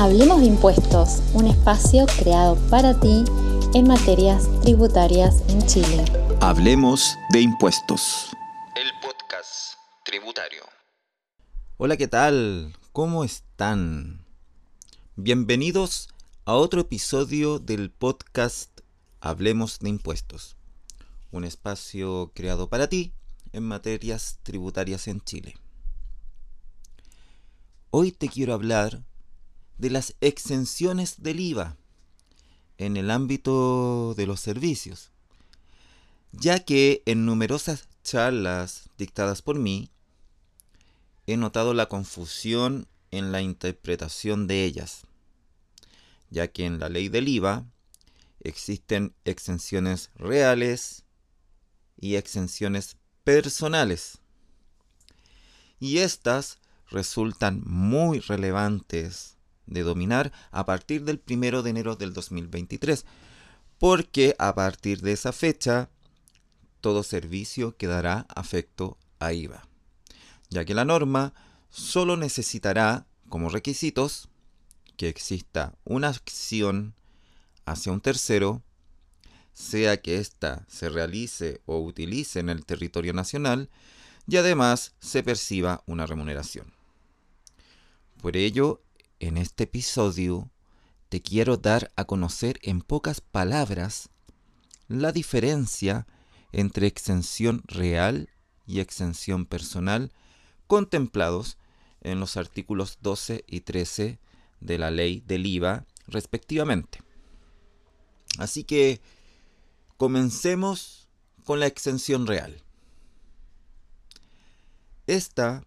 Hablemos de impuestos, un espacio creado para ti en materias tributarias en Chile. Hablemos de impuestos. El podcast tributario. Hola, ¿qué tal? ¿Cómo están? Bienvenidos a otro episodio del podcast Hablemos de impuestos. Un espacio creado para ti en materias tributarias en Chile. Hoy te quiero hablar de las exenciones del IVA en el ámbito de los servicios, ya que en numerosas charlas dictadas por mí he notado la confusión en la interpretación de ellas, ya que en la ley del IVA existen exenciones reales y exenciones personales. Y estas resultan muy relevantes de dominar a partir del 1 de enero del 2023, porque a partir de esa fecha todo servicio quedará afecto a IVA, ya que la norma solo necesitará como requisitos que exista una acción hacia un tercero, sea que ésta se realice o utilice en el territorio nacional y además se perciba una remuneración. Por ello, en este episodio te quiero dar a conocer en pocas palabras la diferencia entre exención real y exención personal contemplados en los artículos 12 y 13 de la ley del IVA respectivamente. Así que comencemos con la exención real. Esta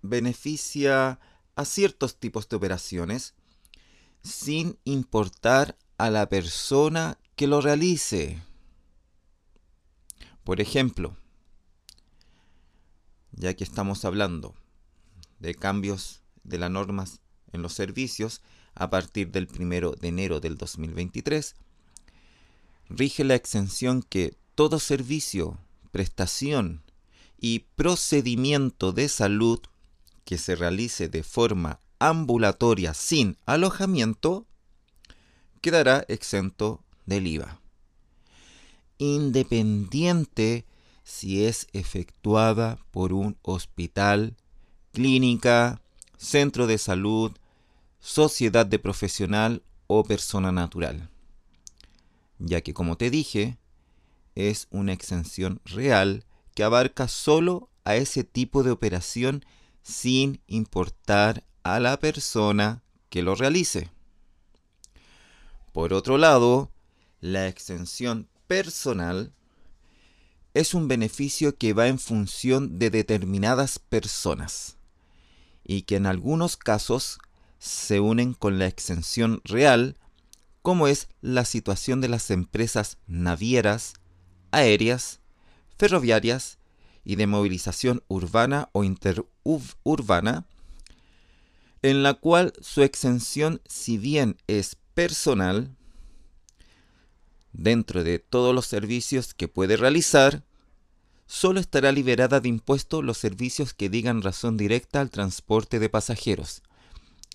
beneficia a ciertos tipos de operaciones sin importar a la persona que lo realice. Por ejemplo, ya que estamos hablando de cambios de las normas en los servicios a partir del 1 de enero del 2023, rige la exención que todo servicio, prestación y procedimiento de salud que se realice de forma ambulatoria sin alojamiento quedará exento del IVA. Independiente si es efectuada por un hospital, clínica, centro de salud, sociedad de profesional o persona natural. Ya que como te dije, es una exención real que abarca solo a ese tipo de operación sin importar a la persona que lo realice. Por otro lado, la exención personal es un beneficio que va en función de determinadas personas y que en algunos casos se unen con la exención real, como es la situación de las empresas navieras, aéreas, ferroviarias y de movilización urbana o interurbana, en la cual su exención, si bien es personal, dentro de todos los servicios que puede realizar, solo estará liberada de impuesto los servicios que digan razón directa al transporte de pasajeros,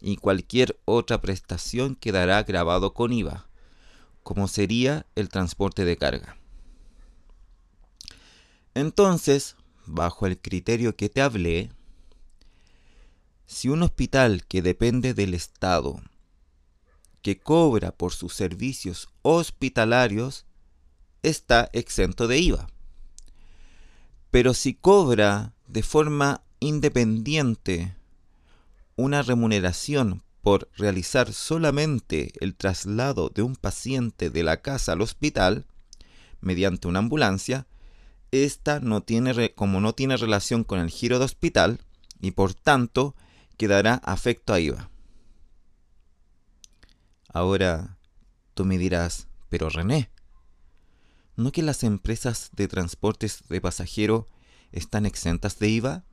y cualquier otra prestación quedará grabado con IVA, como sería el transporte de carga. Entonces, bajo el criterio que te hablé, si un hospital que depende del Estado, que cobra por sus servicios hospitalarios, está exento de IVA. Pero si cobra de forma independiente una remuneración por realizar solamente el traslado de un paciente de la casa al hospital mediante una ambulancia, esta no tiene, como no tiene relación con el giro de hospital y por tanto quedará afecto a IVA. Ahora tú me dirás, pero René, ¿no que las empresas de transportes de pasajeros están exentas de IVA?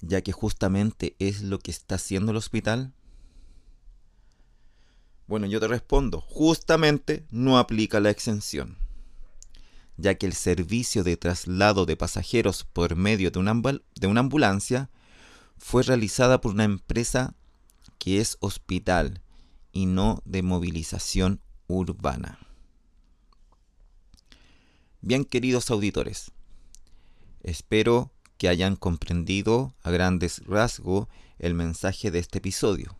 Ya que justamente es lo que está haciendo el hospital. Bueno, yo te respondo, justamente no aplica la exención ya que el servicio de traslado de pasajeros por medio de una, ambulancia fue realizada por una empresa que es hospital y no de movilización urbana. Bien queridos auditores, espero que hayan comprendido a grandes rasgos el mensaje de este episodio.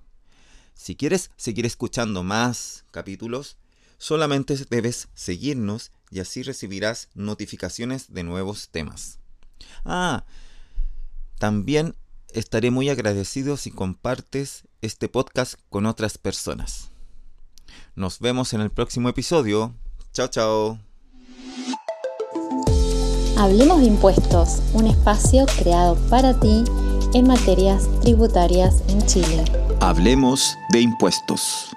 Si quieres seguir escuchando más capítulos, solamente debes seguirnos y así recibirás notificaciones de nuevos temas. Ah, también estaré muy agradecido si compartes este podcast con otras personas. Nos vemos en el próximo episodio. Chao, chao. Hablemos de impuestos, un espacio creado para ti en materias tributarias en Chile. Hablemos de impuestos.